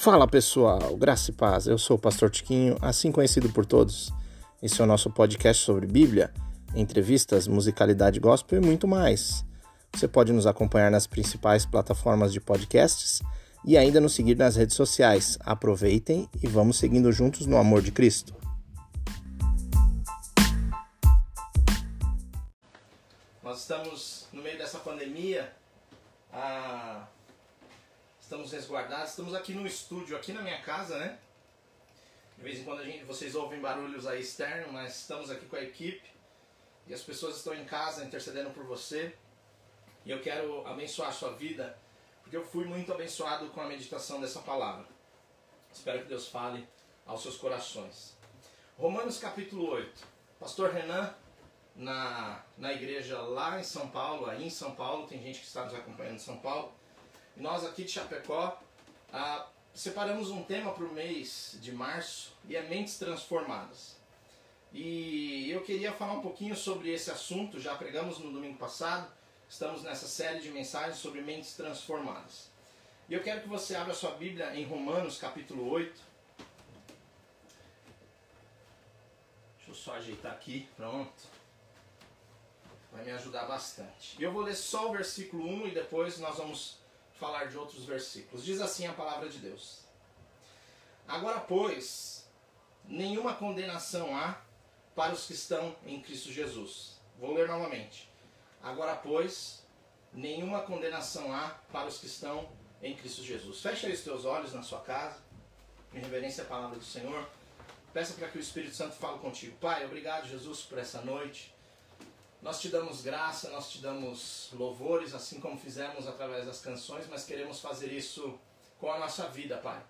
Fala pessoal, graça e paz. Eu sou o Pastor Tiquinho, assim conhecido por todos. Esse é o nosso podcast sobre Bíblia, entrevistas, musicalidade gospel e muito mais. Você pode nos acompanhar nas principais plataformas de podcasts e ainda nos seguir nas redes sociais. Aproveitem e vamos seguindo juntos no amor de Cristo. Nós estamos no meio dessa pandemia. A estamos resguardados. Estamos aqui no estúdio, aqui na minha casa, né? De vez em quando a gente, vocês ouvem barulhos aí externos, mas estamos aqui com a equipe e as pessoas estão em casa intercedendo por você. E eu quero abençoar a sua vida, porque eu fui muito abençoado com a meditação dessa palavra. Espero que Deus fale aos seus corações. Romanos capítulo 8. Pastor Renan, na, na igreja lá em São Paulo, aí em São Paulo, tem gente que está nos acompanhando em São Paulo nós aqui de Chapecó ah, separamos um tema para o mês de março e é Mentes Transformadas. E eu queria falar um pouquinho sobre esse assunto, já pregamos no domingo passado, estamos nessa série de mensagens sobre mentes transformadas. E eu quero que você abra sua Bíblia em Romanos capítulo 8. Deixa eu só ajeitar aqui, pronto. Vai me ajudar bastante. Eu vou ler só o versículo 1 e depois nós vamos falar de outros versículos. Diz assim a palavra de Deus: Agora, pois, nenhuma condenação há para os que estão em Cristo Jesus. Vou ler novamente. Agora, pois, nenhuma condenação há para os que estão em Cristo Jesus. Feche aí os teus olhos na sua casa, em reverência à palavra do Senhor. Peça para que o Espírito Santo fale contigo. Pai, obrigado, Jesus, por essa noite. Nós te damos graça, nós te damos louvores, assim como fizemos através das canções, mas queremos fazer isso com a nossa vida, Pai.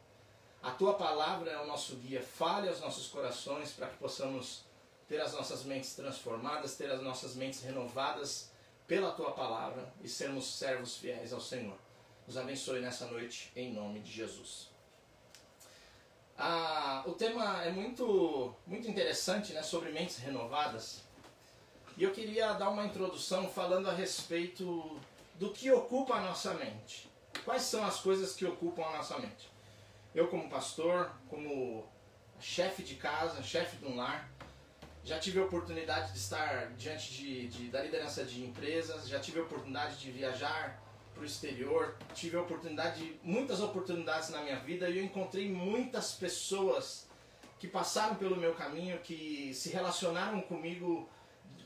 A tua palavra é o nosso guia. Fale aos nossos corações para que possamos ter as nossas mentes transformadas, ter as nossas mentes renovadas pela tua palavra e sermos servos fiéis ao Senhor. Nos abençoe nessa noite, em nome de Jesus. Ah, o tema é muito, muito interessante né, sobre mentes renovadas. E eu queria dar uma introdução falando a respeito do que ocupa a nossa mente. Quais são as coisas que ocupam a nossa mente? Eu, como pastor, como chefe de casa, chefe de um lar, já tive a oportunidade de estar diante de, de, da liderança de empresas, já tive a oportunidade de viajar para o exterior, tive a oportunidade, de, muitas oportunidades na minha vida e eu encontrei muitas pessoas que passaram pelo meu caminho, que se relacionaram comigo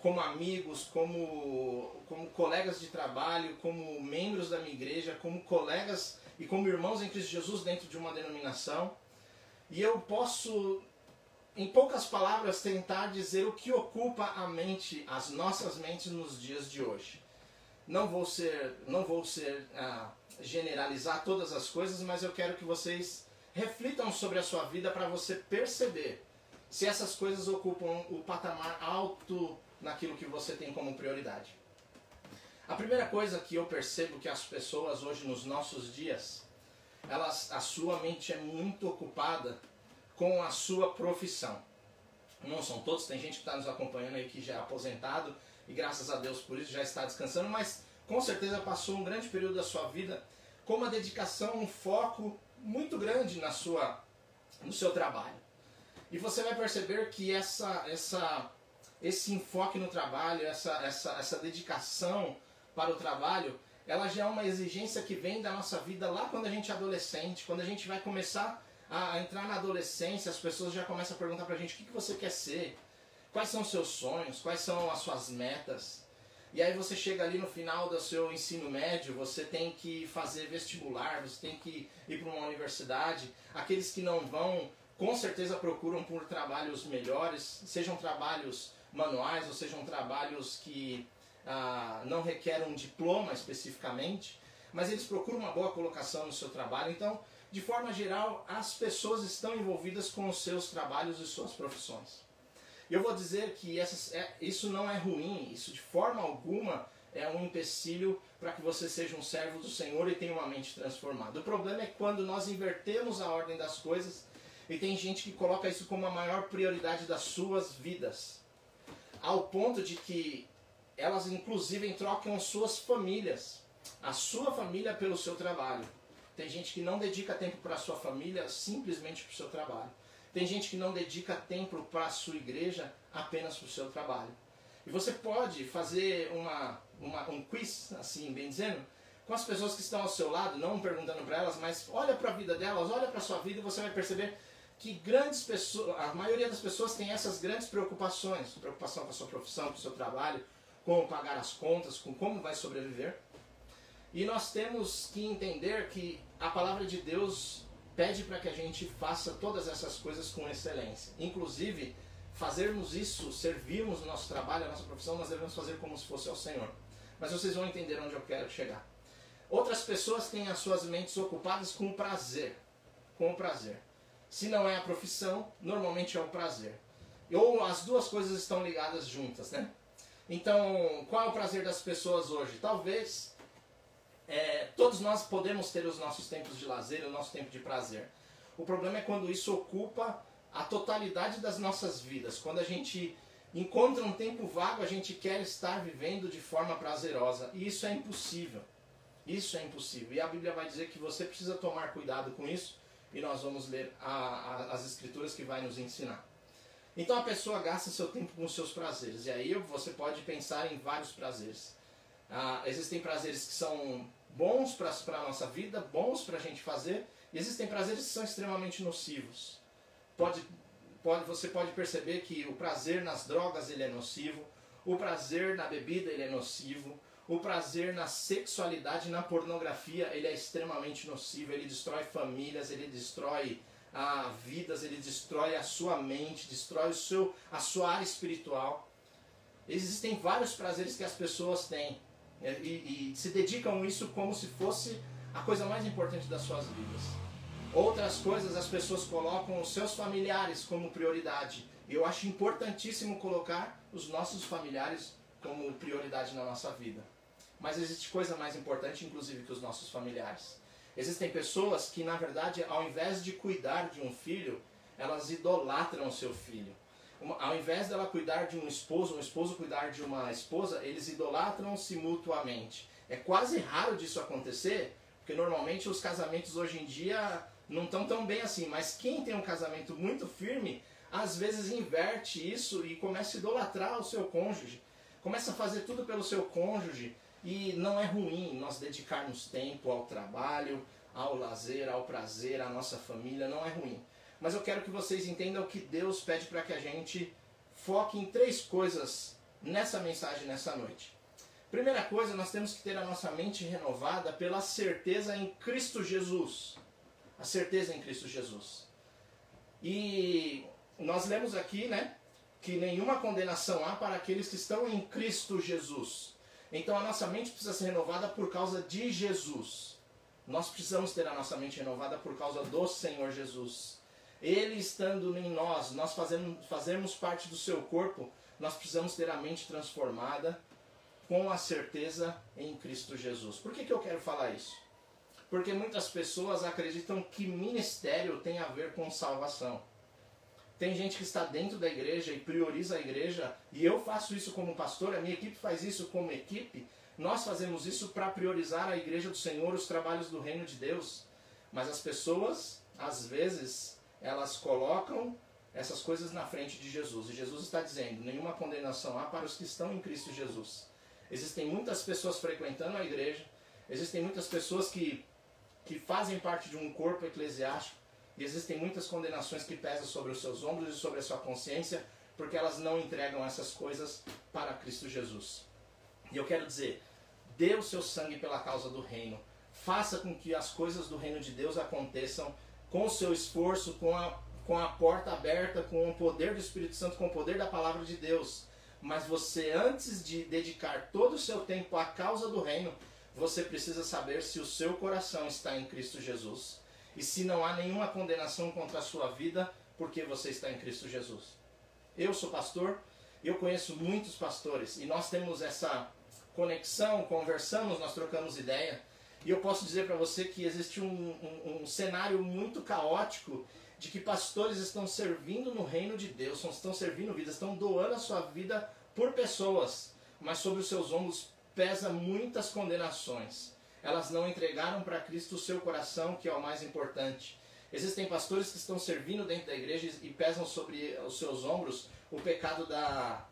como amigos, como, como colegas de trabalho, como membros da minha igreja, como colegas e como irmãos em Cristo Jesus dentro de uma denominação. E eu posso, em poucas palavras, tentar dizer o que ocupa a mente, as nossas mentes nos dias de hoje. Não vou ser, não vou ser ah, generalizar todas as coisas, mas eu quero que vocês reflitam sobre a sua vida para você perceber se essas coisas ocupam o patamar alto naquilo que você tem como prioridade. A primeira coisa que eu percebo que as pessoas hoje nos nossos dias, elas, a sua mente é muito ocupada com a sua profissão. Não são todos, tem gente que está nos acompanhando aí que já é aposentado e graças a Deus por isso já está descansando, mas com certeza passou um grande período da sua vida com uma dedicação, um foco muito grande na sua, no seu trabalho. E você vai perceber que essa, essa esse enfoque no trabalho, essa, essa, essa dedicação para o trabalho, ela já é uma exigência que vem da nossa vida lá quando a gente é adolescente, quando a gente vai começar a, a entrar na adolescência, as pessoas já começam a perguntar pra gente o que, que você quer ser, quais são os seus sonhos, quais são as suas metas. E aí você chega ali no final do seu ensino médio, você tem que fazer vestibular, você tem que ir para uma universidade. Aqueles que não vão, com certeza procuram por trabalhos melhores, sejam trabalhos manuais, ou sejam trabalhos que ah, não requerem um diploma especificamente, mas eles procuram uma boa colocação no seu trabalho. Então, de forma geral, as pessoas estão envolvidas com os seus trabalhos e suas profissões. Eu vou dizer que essas, é, isso não é ruim, isso de forma alguma é um empecilho para que você seja um servo do Senhor e tenha uma mente transformada. O problema é quando nós invertemos a ordem das coisas e tem gente que coloca isso como a maior prioridade das suas vidas ao ponto de que elas inclusive trocam suas famílias, a sua família pelo seu trabalho. Tem gente que não dedica tempo para a sua família simplesmente para o seu trabalho. Tem gente que não dedica tempo para a sua igreja apenas para o seu trabalho. E você pode fazer uma, uma, um quiz, assim, bem dizendo, com as pessoas que estão ao seu lado, não perguntando para elas, mas olha para a vida delas, olha para a sua vida e você vai perceber que grandes pessoas, a maioria das pessoas tem essas grandes preocupações, preocupação com a sua profissão, com o seu trabalho, como pagar as contas, com como vai sobreviver. E nós temos que entender que a palavra de Deus pede para que a gente faça todas essas coisas com excelência. Inclusive, fazermos isso, servirmos o nosso trabalho, a nossa profissão, nós devemos fazer como se fosse ao Senhor. Mas vocês vão entender onde eu quero chegar. Outras pessoas têm as suas mentes ocupadas com prazer. Com prazer. Se não é a profissão, normalmente é o prazer. Ou as duas coisas estão ligadas juntas, né? Então, qual é o prazer das pessoas hoje? Talvez é, todos nós podemos ter os nossos tempos de lazer, o nosso tempo de prazer. O problema é quando isso ocupa a totalidade das nossas vidas. Quando a gente encontra um tempo vago, a gente quer estar vivendo de forma prazerosa. E isso é impossível. Isso é impossível. E a Bíblia vai dizer que você precisa tomar cuidado com isso. E nós vamos ler a, a, as escrituras que vai nos ensinar. Então a pessoa gasta seu tempo com seus prazeres. E aí você pode pensar em vários prazeres. Ah, existem prazeres que são bons para a nossa vida, bons para a gente fazer. E existem prazeres que são extremamente nocivos. Pode, pode, você pode perceber que o prazer nas drogas ele é nocivo. O prazer na bebida ele é nocivo o prazer na sexualidade, na pornografia, ele é extremamente nocivo, ele destrói famílias, ele destrói ah, vidas, ele destrói a sua mente, destrói o seu, a sua área espiritual. Existem vários prazeres que as pessoas têm né, e, e se dedicam a isso como se fosse a coisa mais importante das suas vidas. Outras coisas as pessoas colocam os seus familiares como prioridade. Eu acho importantíssimo colocar os nossos familiares como prioridade na nossa vida. Mas existe coisa mais importante, inclusive, que os nossos familiares. Existem pessoas que, na verdade, ao invés de cuidar de um filho, elas idolatram o seu filho. Ao invés dela cuidar de um esposo, um esposo cuidar de uma esposa, eles idolatram-se mutuamente. É quase raro disso acontecer, porque normalmente os casamentos hoje em dia não estão tão bem assim. Mas quem tem um casamento muito firme, às vezes inverte isso e começa a idolatrar o seu cônjuge. Começa a fazer tudo pelo seu cônjuge. E não é ruim nós dedicarmos tempo ao trabalho, ao lazer, ao prazer, à nossa família, não é ruim. Mas eu quero que vocês entendam que Deus pede para que a gente foque em três coisas nessa mensagem nessa noite. Primeira coisa, nós temos que ter a nossa mente renovada pela certeza em Cristo Jesus. A certeza em Cristo Jesus. E nós lemos aqui, né, que nenhuma condenação há para aqueles que estão em Cristo Jesus. Então a nossa mente precisa ser renovada por causa de Jesus. Nós precisamos ter a nossa mente renovada por causa do Senhor Jesus. Ele estando em nós, nós fazemos, fazemos parte do seu corpo, nós precisamos ter a mente transformada com a certeza em Cristo Jesus. Por que, que eu quero falar isso? Porque muitas pessoas acreditam que ministério tem a ver com salvação. Tem gente que está dentro da igreja e prioriza a igreja, e eu faço isso como pastor, a minha equipe faz isso como equipe. Nós fazemos isso para priorizar a igreja do Senhor, os trabalhos do reino de Deus. Mas as pessoas, às vezes, elas colocam essas coisas na frente de Jesus. E Jesus está dizendo: nenhuma condenação há para os que estão em Cristo Jesus. Existem muitas pessoas frequentando a igreja, existem muitas pessoas que, que fazem parte de um corpo eclesiástico, e existem muitas condenações que pesam sobre os seus ombros e sobre a sua consciência, porque elas não entregam essas coisas para Cristo Jesus. E eu quero dizer, dê o seu sangue pela causa do reino. Faça com que as coisas do reino de Deus aconteçam com o seu esforço, com a, com a porta aberta, com o poder do Espírito Santo, com o poder da palavra de Deus. Mas você, antes de dedicar todo o seu tempo à causa do reino, você precisa saber se o seu coração está em Cristo Jesus e se não há nenhuma condenação contra a sua vida, porque você está em Cristo Jesus. Eu sou pastor, eu conheço muitos pastores e nós temos essa conexão, conversamos, nós trocamos ideia. E eu posso dizer para você que existe um, um, um, cenário muito caótico de que pastores estão servindo no reino de Deus, estão servindo vidas, estão doando a sua vida por pessoas, mas sobre os seus ombros pesa muitas condenações. Elas não entregaram para Cristo o seu coração, que é o mais importante. Existem pastores que estão servindo dentro da igreja e pesam sobre os seus ombros o pecado da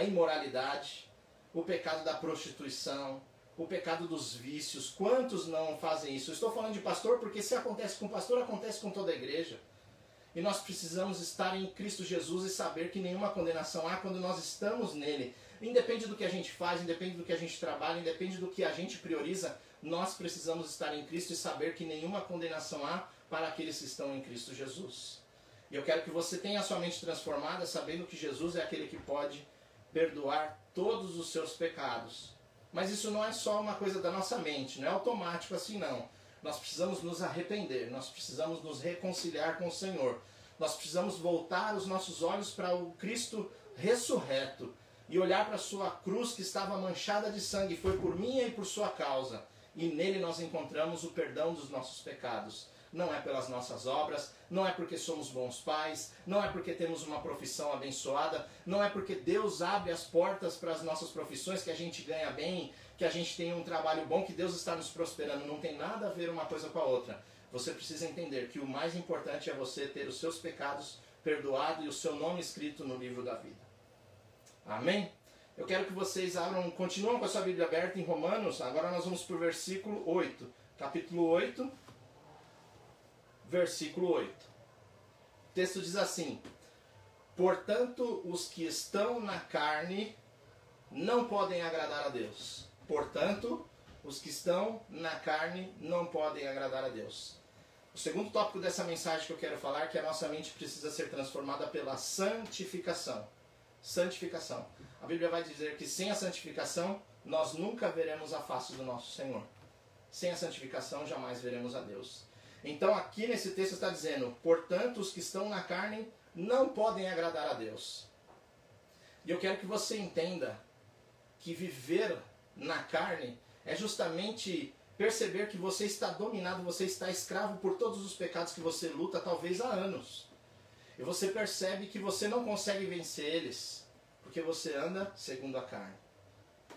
imoralidade, o pecado da prostituição, o pecado dos vícios. Quantos não fazem isso? Eu estou falando de pastor porque se acontece com pastor, acontece com toda a igreja. E nós precisamos estar em Cristo Jesus e saber que nenhuma condenação há quando nós estamos nele. Independe do que a gente faz, independe do que a gente trabalha, independe do que a gente prioriza, nós precisamos estar em Cristo e saber que nenhuma condenação há para aqueles que estão em Cristo Jesus. E eu quero que você tenha a sua mente transformada, sabendo que Jesus é aquele que pode perdoar todos os seus pecados. Mas isso não é só uma coisa da nossa mente, não é automático assim não. Nós precisamos nos arrepender, nós precisamos nos reconciliar com o Senhor. Nós precisamos voltar os nossos olhos para o Cristo ressurreto e olhar para a sua cruz que estava manchada de sangue, foi por minha e por sua causa. E nele nós encontramos o perdão dos nossos pecados não é pelas nossas obras, não é porque somos bons pais, não é porque temos uma profissão abençoada, não é porque Deus abre as portas para as nossas profissões, que a gente ganha bem, que a gente tem um trabalho bom, que Deus está nos prosperando. Não tem nada a ver uma coisa com a outra. Você precisa entender que o mais importante é você ter os seus pecados perdoados e o seu nome escrito no livro da vida. Amém? Eu quero que vocês abram, continuam com a sua Bíblia aberta em Romanos. Agora nós vamos para o versículo 8. Capítulo 8, versículo 8. O texto diz assim: Portanto, os que estão na carne não podem agradar a Deus. Portanto, os que estão na carne não podem agradar a Deus. O segundo tópico dessa mensagem que eu quero falar é que a nossa mente precisa ser transformada pela santificação. Santificação. A Bíblia vai dizer que sem a santificação nós nunca veremos a face do nosso Senhor. Sem a santificação jamais veremos a Deus. Então aqui nesse texto está dizendo: portanto, os que estão na carne não podem agradar a Deus. E eu quero que você entenda que viver na carne é justamente perceber que você está dominado, você está escravo por todos os pecados que você luta talvez há anos. E você percebe que você não consegue vencer eles, porque você anda segundo a carne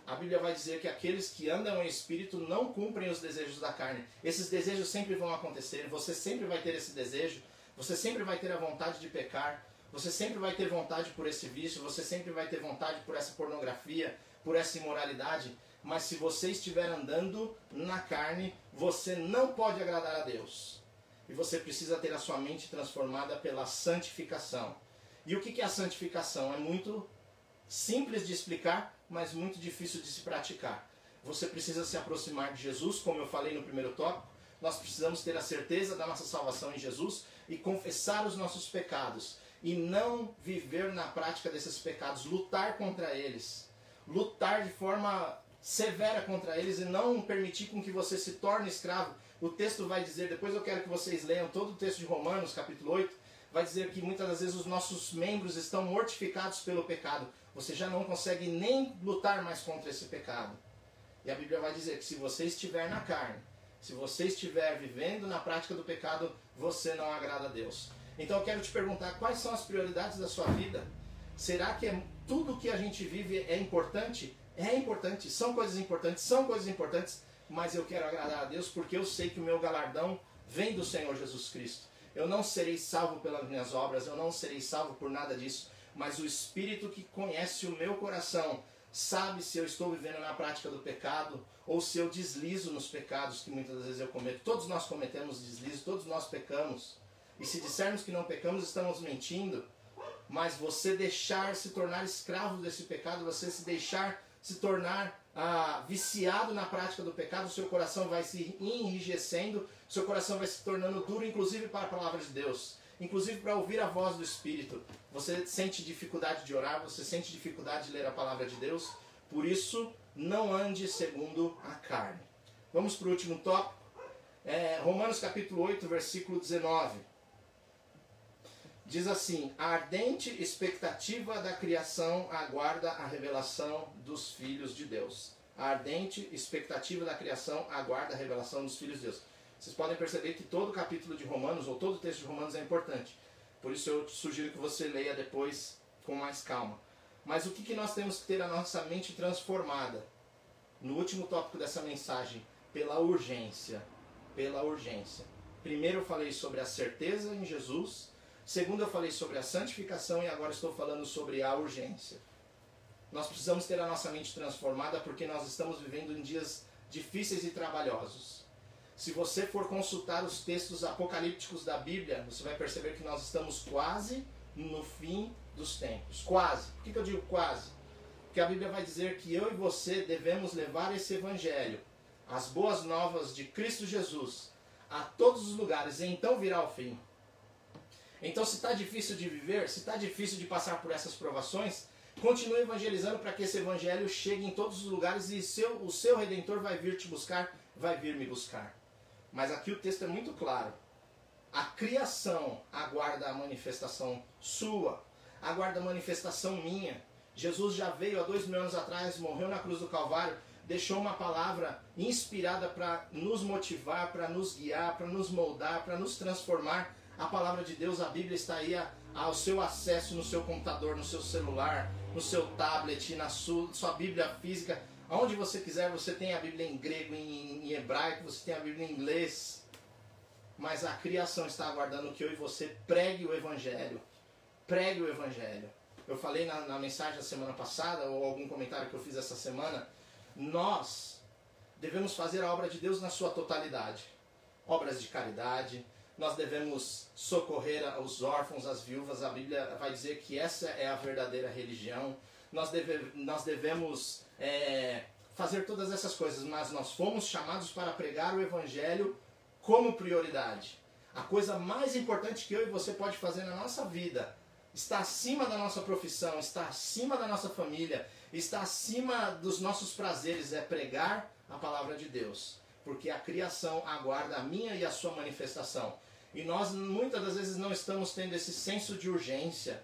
a Bíblia vai dizer que aqueles que andam em espírito não cumprem os desejos da carne. Esses desejos sempre vão acontecer, você sempre vai ter esse desejo, você sempre vai ter a vontade de pecar, você sempre vai ter vontade por esse vício, você sempre vai ter vontade por essa pornografia, por essa imoralidade. Mas se você estiver andando na carne, você não pode agradar a Deus. E você precisa ter a sua mente transformada pela santificação. E o que é a santificação? É muito simples de explicar, mas muito difícil de se praticar. Você precisa se aproximar de Jesus, como eu falei no primeiro tópico. Nós precisamos ter a certeza da nossa salvação em Jesus e confessar os nossos pecados e não viver na prática desses pecados, lutar contra eles, lutar de forma severa contra eles e não permitir com que você se torne escravo. O texto vai dizer, depois eu quero que vocês leiam todo o texto de Romanos, capítulo 8, vai dizer que muitas das vezes os nossos membros estão mortificados pelo pecado. Você já não consegue nem lutar mais contra esse pecado. E a Bíblia vai dizer que se você estiver na carne, se você estiver vivendo na prática do pecado, você não agrada a Deus. Então eu quero te perguntar quais são as prioridades da sua vida? Será que é, tudo que a gente vive é importante? É importante, são coisas importantes, são coisas importantes, mas eu quero agradar a Deus porque eu sei que o meu galardão vem do Senhor Jesus Cristo. Eu não serei salvo pelas minhas obras, eu não serei salvo por nada disso mas o Espírito que conhece o meu coração sabe se eu estou vivendo na prática do pecado ou se eu deslizo nos pecados que muitas vezes eu cometo. Todos nós cometemos deslizo, todos nós pecamos. E se dissermos que não pecamos, estamos mentindo. Mas você deixar se tornar escravo desse pecado, você se deixar se tornar ah, viciado na prática do pecado, o seu coração vai se enrijecendo, seu coração vai se tornando duro, inclusive para a palavra de Deus inclusive para ouvir a voz do Espírito. Você sente dificuldade de orar, você sente dificuldade de ler a palavra de Deus, por isso não ande segundo a carne. Vamos para o último tópico. É, Romanos capítulo 8, versículo 19. Diz assim: A ardente expectativa da criação aguarda a revelação dos filhos de Deus. A ardente expectativa da criação aguarda a revelação dos filhos de Deus. Vocês podem perceber que todo capítulo de Romanos, ou todo o texto de Romanos é importante. Por isso eu sugiro que você leia depois com mais calma. Mas o que, que nós temos que ter a nossa mente transformada? No último tópico dessa mensagem, pela urgência. Pela urgência. Primeiro eu falei sobre a certeza em Jesus. Segundo eu falei sobre a santificação e agora estou falando sobre a urgência. Nós precisamos ter a nossa mente transformada porque nós estamos vivendo em dias difíceis e trabalhosos. Se você for consultar os textos apocalípticos da Bíblia, você vai perceber que nós estamos quase no fim dos tempos. Quase. Por que, eu digo quase? Porque a Bíblia vai dizer que eu e você devemos levar esse evangelho, as boas novas de Cristo Jesus, a todos os lugares, e então virá o fim. Então, se está difícil de viver, se está difícil de passar por essas provações, continue evangelizando para que esse evangelho chegue em todos os lugares e seu, o seu redentor vai vir te buscar, vai vir me buscar. Mas aqui o texto é muito claro. A criação aguarda a manifestação sua, aguarda a manifestação minha. Jesus já veio há dois mil anos atrás, morreu na cruz do Calvário, deixou uma palavra inspirada para nos motivar, para nos guiar, para nos moldar, para nos transformar. A palavra de Deus, a Bíblia está aí ao seu acesso no seu computador, no seu celular, no seu tablet, na sua, sua Bíblia física. Aonde você quiser, você tem a Bíblia em grego, em, em hebraico, você tem a Bíblia em inglês. Mas a criação está aguardando que eu e você pregue o Evangelho. Pregue o Evangelho. Eu falei na, na mensagem da semana passada, ou algum comentário que eu fiz essa semana, nós devemos fazer a obra de Deus na sua totalidade. Obras de caridade, nós devemos socorrer os órfãos, as viúvas. A Bíblia vai dizer que essa é a verdadeira religião. Nós, deve, nós devemos é, fazer todas essas coisas, mas nós fomos chamados para pregar o Evangelho como prioridade. A coisa mais importante que eu e você pode fazer na nossa vida está acima da nossa profissão, está acima da nossa família, está acima dos nossos prazeres, é pregar a palavra de Deus. Porque a criação aguarda a minha e a sua manifestação. E nós muitas das vezes não estamos tendo esse senso de urgência.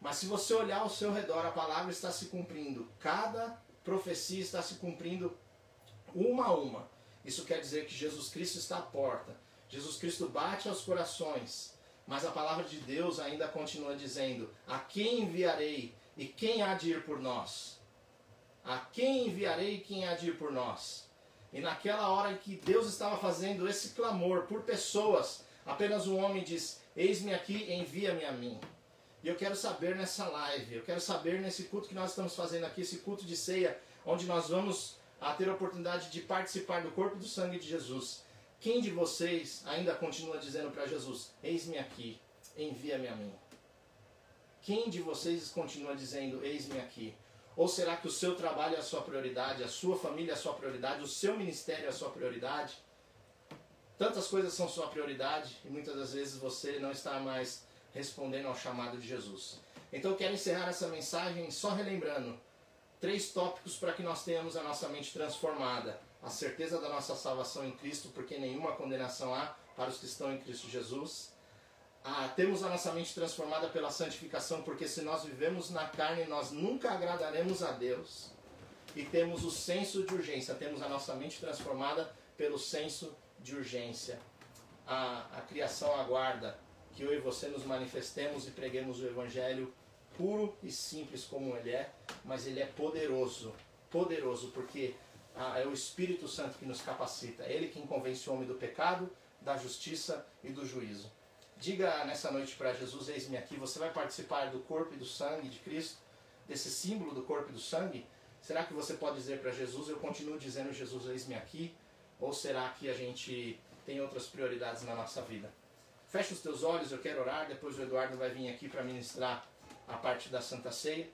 Mas se você olhar ao seu redor, a palavra está se cumprindo. Cada profecia está se cumprindo uma a uma. Isso quer dizer que Jesus Cristo está à porta. Jesus Cristo bate aos corações. Mas a palavra de Deus ainda continua dizendo: A quem enviarei e quem há de ir por nós? A quem enviarei e quem há de ir por nós? E naquela hora em que Deus estava fazendo esse clamor por pessoas, apenas um homem diz: Eis-me aqui, envia-me a mim. E eu quero saber nessa live, eu quero saber nesse culto que nós estamos fazendo aqui, esse culto de ceia, onde nós vamos a ter a oportunidade de participar do corpo e do sangue de Jesus. Quem de vocês ainda continua dizendo para Jesus: Eis-me aqui, envia-me a mim? Quem de vocês continua dizendo: Eis-me aqui? Ou será que o seu trabalho é a sua prioridade, a sua família é a sua prioridade, o seu ministério é a sua prioridade? Tantas coisas são sua prioridade e muitas das vezes você não está mais respondendo ao chamado de Jesus. Então eu quero encerrar essa mensagem só relembrando três tópicos para que nós tenhamos a nossa mente transformada. A certeza da nossa salvação em Cristo, porque nenhuma condenação há para os que estão em Cristo Jesus. Ah, temos a nossa mente transformada pela santificação, porque se nós vivemos na carne, nós nunca agradaremos a Deus. E temos o senso de urgência, temos a nossa mente transformada pelo senso de urgência. A, a criação aguarda que eu e você nos manifestemos e preguemos o Evangelho puro e simples como ele é, mas ele é poderoso. Poderoso, porque ah, é o Espírito Santo que nos capacita. É ele quem convence o homem do pecado, da justiça e do juízo. Diga nessa noite para Jesus: Eis-me aqui. Você vai participar do corpo e do sangue de Cristo, desse símbolo do corpo e do sangue? Será que você pode dizer para Jesus: Eu continuo dizendo, Jesus, eis-me aqui? Ou será que a gente tem outras prioridades na nossa vida? Feche os teus olhos, eu quero orar. Depois o Eduardo vai vir aqui para ministrar a parte da Santa Ceia.